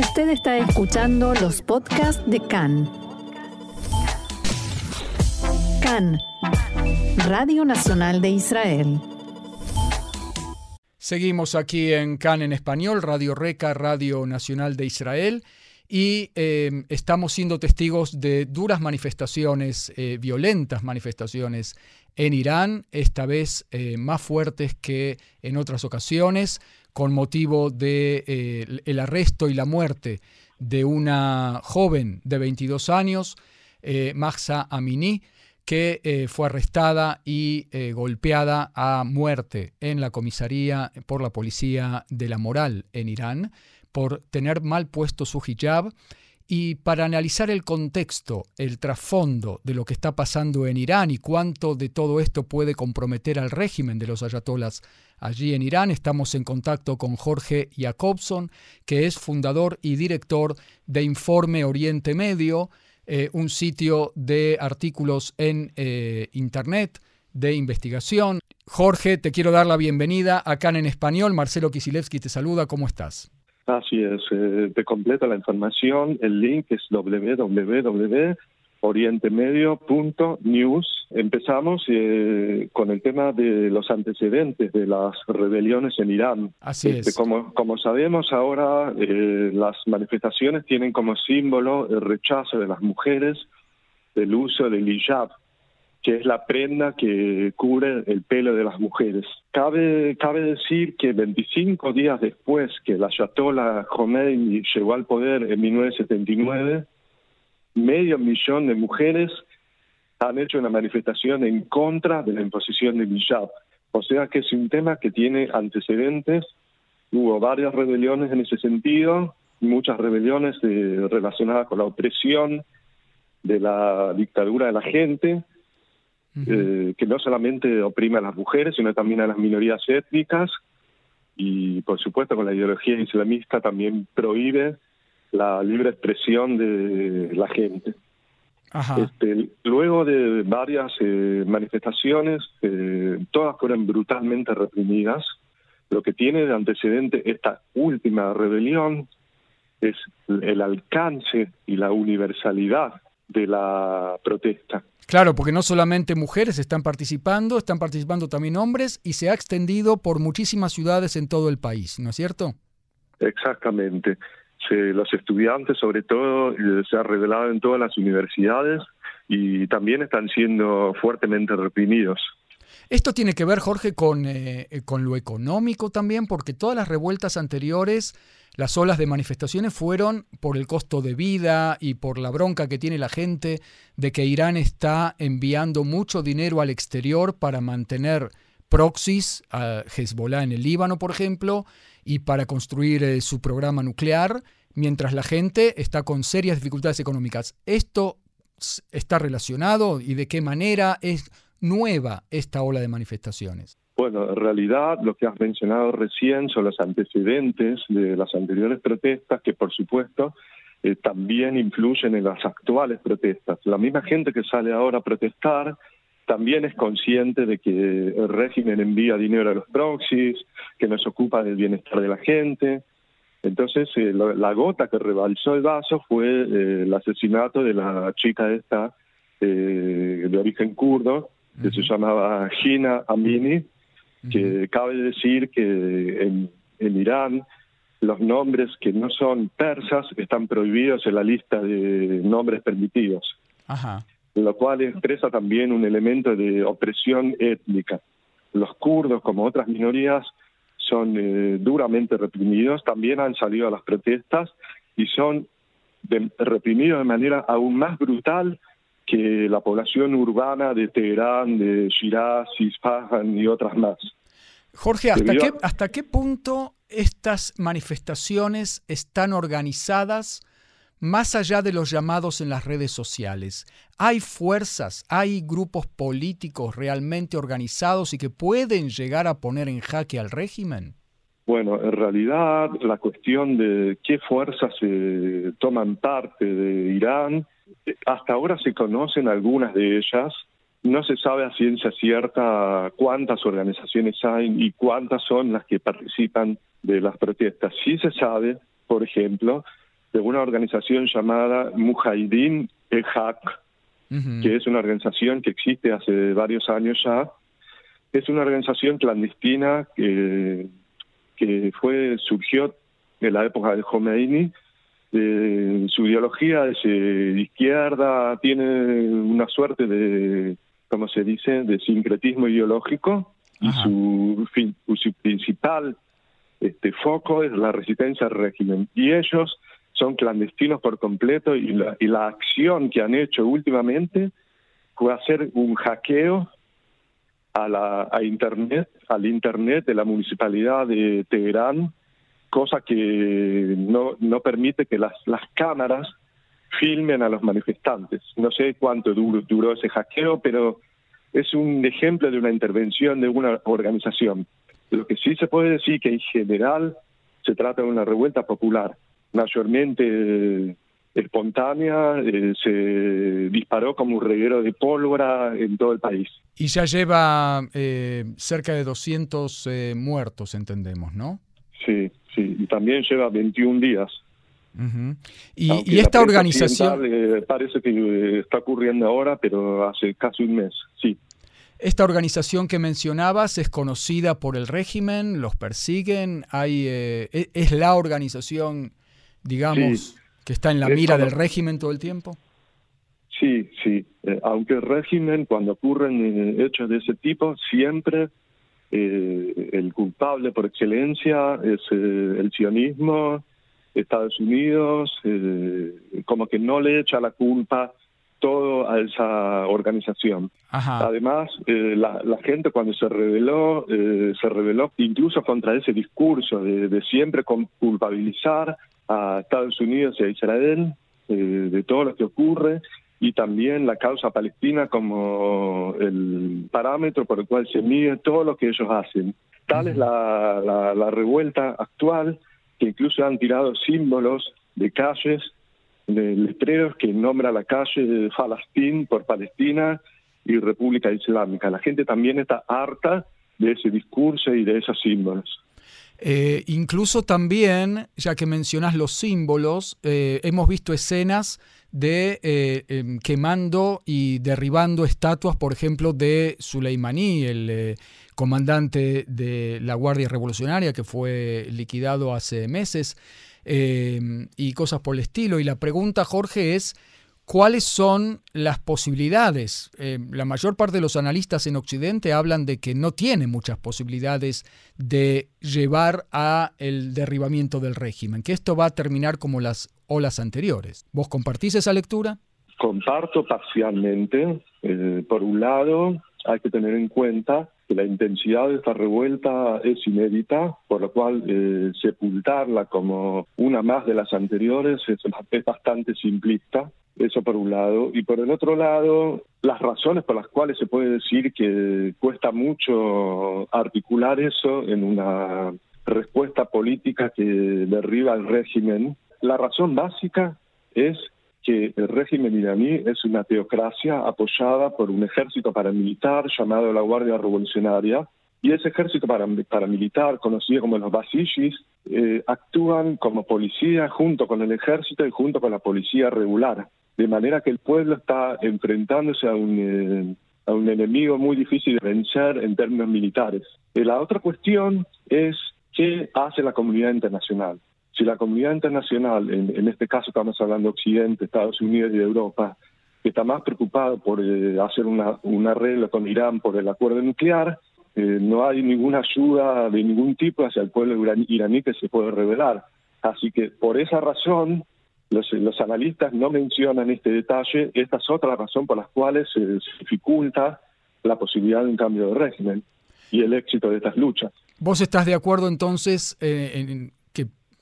Usted está escuchando los podcasts de CAN. CAN, Radio Nacional de Israel. Seguimos aquí en CAN en español, Radio Reca, Radio Nacional de Israel, y eh, estamos siendo testigos de duras manifestaciones, eh, violentas manifestaciones en Irán, esta vez eh, más fuertes que en otras ocasiones, con motivo de, el arresto y la muerte de una joven de 22 años, Mahsa Amini, que eh, fue arrestada y eh, golpeada a muerte en la comisaría por la policía de la moral en Irán por tener mal puesto su hijab. Y para analizar el contexto, el trasfondo de lo que está pasando en Irán y cuánto de todo esto puede comprometer al régimen de los ayatolas allí en Irán, estamos en contacto con Jorge Jacobson, que es fundador y director de Informe Oriente Medio, eh, un sitio de artículos en eh, Internet de investigación. Jorge, te quiero dar la bienvenida acá en español. Marcelo Kisilevsky te saluda. ¿Cómo estás? Así es, eh, te completo la información. El link es www orientemedio.news. Empezamos eh, con el tema de los antecedentes de las rebeliones en Irán. Así este, es. Como, como sabemos ahora, eh, las manifestaciones tienen como símbolo el rechazo de las mujeres del uso del hijab, que es la prenda que cubre el pelo de las mujeres. Cabe, cabe decir que 25 días después que la Ayatollah Khomeini llegó al poder en 1979, medio millón de mujeres han hecho una manifestación en contra de la imposición del hijab. O sea que es un tema que tiene antecedentes. Hubo varias rebeliones en ese sentido, muchas rebeliones eh, relacionadas con la opresión de la dictadura de la gente, eh, que no solamente oprime a las mujeres, sino también a las minorías étnicas, y por supuesto con la ideología islamista también prohíbe la libre expresión de la gente. Este, luego de varias eh, manifestaciones, eh, todas fueron brutalmente reprimidas. Lo que tiene de antecedente esta última rebelión es el alcance y la universalidad de la protesta. Claro, porque no solamente mujeres están participando, están participando también hombres y se ha extendido por muchísimas ciudades en todo el país, ¿no es cierto? Exactamente los estudiantes sobre todo se ha revelado en todas las universidades y también están siendo fuertemente reprimidos. Esto tiene que ver, Jorge, con, eh, con lo económico también, porque todas las revueltas anteriores, las olas de manifestaciones fueron por el costo de vida y por la bronca que tiene la gente de que Irán está enviando mucho dinero al exterior para mantener proxies a Hezbollah en el Líbano, por ejemplo, y para construir eh, su programa nuclear, mientras la gente está con serias dificultades económicas. ¿Esto está relacionado y de qué manera es nueva esta ola de manifestaciones? Bueno, en realidad lo que has mencionado recién son los antecedentes de las anteriores protestas que por supuesto eh, también influyen en las actuales protestas. La misma gente que sale ahora a protestar también es consciente de que el régimen envía dinero a los proxies, que no se ocupa del bienestar de la gente. Entonces, eh, la gota que rebalsó el vaso fue eh, el asesinato de la chica esta de origen kurdo, que se llamaba Gina Amini, que cabe decir que en, en Irán los nombres que no son persas están prohibidos en la lista de nombres permitidos. Ajá lo cual expresa también un elemento de opresión étnica. Los kurdos, como otras minorías, son eh, duramente reprimidos, también han salido a las protestas y son reprimidos de manera aún más brutal que la población urbana de Teherán, de Shiraz, Isfahan y otras más. Jorge, ¿hasta qué, ¿hasta qué punto estas manifestaciones están organizadas más allá de los llamados en las redes sociales, ¿hay fuerzas, hay grupos políticos realmente organizados y que pueden llegar a poner en jaque al régimen? Bueno, en realidad la cuestión de qué fuerzas se toman parte de Irán, hasta ahora se conocen algunas de ellas, no se sabe a ciencia cierta cuántas organizaciones hay y cuántas son las que participan de las protestas. Sí se sabe, por ejemplo, de una organización llamada Mujahidin e Haq, que es una organización que existe hace varios años ya. Es una organización clandestina que, que fue surgió en la época de Khomeini. Eh, su ideología es eh, de izquierda, tiene una suerte de, ¿cómo se dice?, de sincretismo ideológico y su, su principal este foco es la resistencia al régimen. Y ellos son clandestinos por completo y la, y la acción que han hecho últimamente fue hacer un hackeo a la a internet, al internet de la municipalidad de Teherán, cosa que no, no permite que las, las cámaras filmen a los manifestantes. No sé cuánto duró, duró ese hackeo, pero es un ejemplo de una intervención de una organización. Lo que sí se puede decir que en general se trata de una revuelta popular mayormente eh, espontánea, eh, se disparó como un reguero de pólvora en todo el país. Y ya lleva eh, cerca de 200 muertos, entendemos, ¿no? Sí, sí, y también lleva 21 días. y, esta organización... parece que está ocurriendo ahora, pero hace casi un mes, sí. Esta organización que mencionabas es conocida por el régimen, los persiguen, hay, e, es la organización digamos, que está en la mira del régimen todo el tiempo? Sí, sí. Eh, aunque el régimen, cuando ocurren eh, hechos de ese tipo, siempre eh, el culpable por excelencia es el sionismo, Estados Unidos, como que no le echa la culpa todo a esa organización. Además, la, gente cuando se rebeló, se rebeló incluso contra ese discurso de, de siempre culpabilizar a Estados Unidos y a Israel eh, de todo lo que ocurre y también la causa palestina como el parámetro por el cual se mide todo lo que ellos hacen. Tal es la, la, revuelta actual que incluso han tirado símbolos de calles, de letreros que nombra la calle de Falastín por Palestina y República Islámica. La gente también está harta de ese discurso y de esos símbolos. Eh, incluso también, ya que mencionas los símbolos, eh, hemos visto escenas de eh, em, quemando y derribando estatuas, por ejemplo, de Suleimaní, el comandante de la Guardia Revolucionaria que fue liquidado hace meses, y cosas por el estilo. Y la pregunta, Jorge, es ¿Cuáles son las posibilidades? Eh, la mayor parte de los analistas en Occidente hablan de que no tiene muchas posibilidades de llevar a el derribamiento del régimen, que esto va a terminar como las olas anteriores. ¿Vos compartís esa lectura? Comparto parcialmente. Eh, por un lado, hay que tener en cuenta que la intensidad de esta revuelta es inédita, por lo cual eh, sepultarla como una más de las anteriores es bastante simplista. Eso por un lado. Y por el otro lado, las razones por las cuales se puede decir que cuesta mucho articular eso en una respuesta política que derriba el régimen. La razón básica es que el régimen iraní es una teocracia apoyada por un ejército paramilitar llamado la Guardia Revolucionaria, y ese ejército paramilitar, conocido como los Basishis, eh, actúan como policía junto con el ejército y junto con la policía regular de manera que el pueblo está enfrentándose a un, eh, enemigo muy difícil de vencer en términos militares. Y la otra cuestión es qué hace la comunidad internacional. Si la comunidad internacional, en, este caso estamos hablando de Occidente, Estados Unidos y Europa, está más preocupado por eh, hacer una, un arreglo con Irán por el acuerdo nuclear, eh, no hay ninguna ayuda de ningún tipo hacia el pueblo iraní que se puede revelar. Así que por esa razón los, analistas no mencionan este detalle. Esta es otra razón por las cuales se, dificulta la posibilidad de un cambio de régimen y el éxito de estas luchas. ¿Vos estás de acuerdo entonces eh, en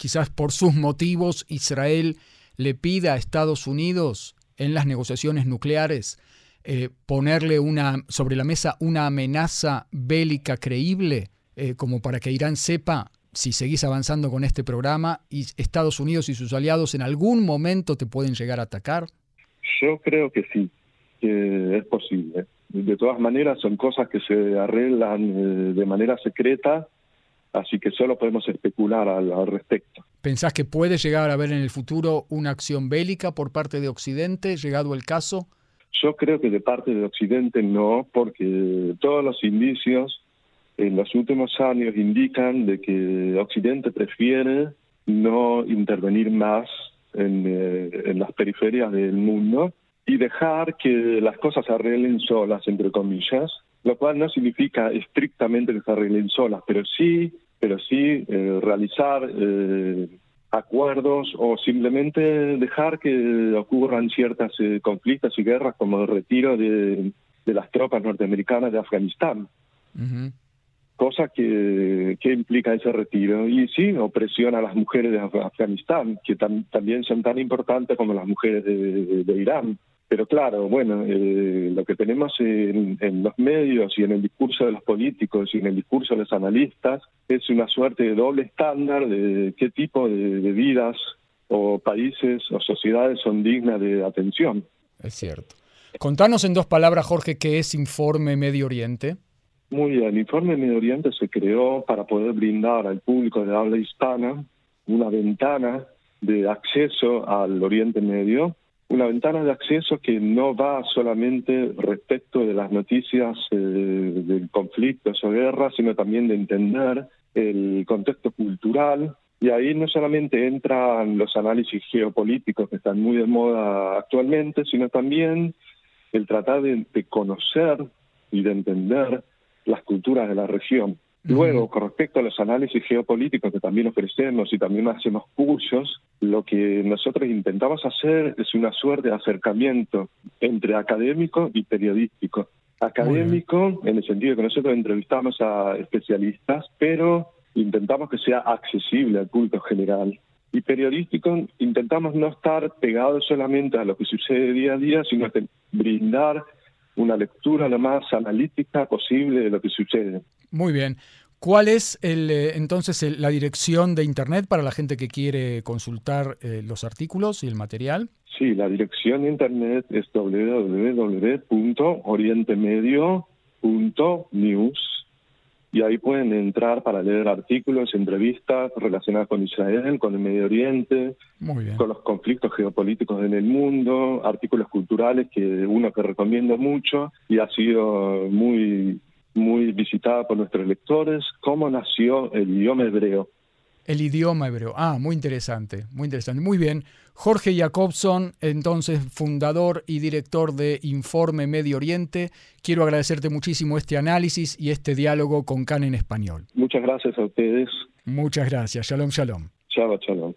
quizás por sus motivos Israel le pida a Estados Unidos en las negociaciones nucleares eh, ponerle una, sobre la mesa una amenaza bélica creíble eh, como para que Irán sepa si seguís avanzando con este programa y Estados Unidos y sus aliados en algún momento te pueden llegar a atacar? Yo creo que sí, que es posible. De todas maneras son cosas que se arreglan eh, de manera secreta, así que solo podemos especular al, respecto. ¿Pensás que puede llegar a haber en el futuro una acción bélica por parte de Occidente, llegado el caso? Yo creo que de parte de Occidente no, porque todos los indicios en los últimos años indican de que Occidente prefiere no intervenir más en, eh, en las periferias del mundo y dejar que las cosas se arreglen solas, entre comillas, lo cual no significa estrictamente que se arreglen solas, pero sí, pero sí eh, realizar eh, acuerdos o simplemente dejar que ocurran ciertas eh, conflictos y guerras como el retiro de, de las tropas norteamericanas de Afganistán. Cosa que, que, implica ese retiro. Y sí, opresión a las mujeres de Afganistán, que también son tan importantes como las mujeres de, de Irán. Pero claro, bueno, eh, lo que tenemos en, los medios y en el discurso de los políticos y en el discurso de los analistas es una suerte de doble estándar de qué tipo de, de vidas o países o sociedades son dignas de atención. Es cierto. Contanos en dos palabras, Jorge, qué es Informe Medio Oriente. Muy bien, el Informe Medio Oriente se creó para poder brindar al público de habla hispana una ventana de acceso al Oriente Medio una ventana de acceso que no va solamente respecto de las noticias eh, de conflictos o guerras, sino también de entender el contexto cultural. Y ahí no solamente entran los análisis geopolíticos que están muy de moda actualmente, sino también el tratar de conocer y de entender las culturas de la región. Luego, con respecto a los análisis geopolíticos que también ofrecemos y también hacemos cursos, lo que nosotros intentamos hacer es una suerte de acercamiento entre académico y periodístico. Académico, en el sentido que nosotros entrevistamos a especialistas, pero intentamos que sea accesible al público general. Y periodístico, intentamos no estar pegados solamente a lo que sucede día a día, sino brindar una lectura lo más analítica posible de lo que sucede. Muy bien. ¿Cuál es el, eh, entonces la dirección de Internet para la gente que quiere consultar eh, los artículos y el material? Sí, la dirección de Internet es www.orientemedio.news y ahí pueden entrar para leer artículos, entrevistas relacionadas con Israel, con el Medio Oriente, con los conflictos geopolíticos en el mundo, artículos culturales que uno que recomiendo mucho y ha sido muy muy visitada por nuestros lectores, cómo nació el idioma hebreo. El idioma hebreo. Ah, muy interesante, muy interesante. Muy bien. Jorge Jacobson, entonces fundador y director de Informe Medio Oriente. Quiero agradecerte muchísimo este análisis y este diálogo con CAN en español. Muchas gracias a ustedes. Muchas gracias. Shalom, shalom. Shabbat shalom.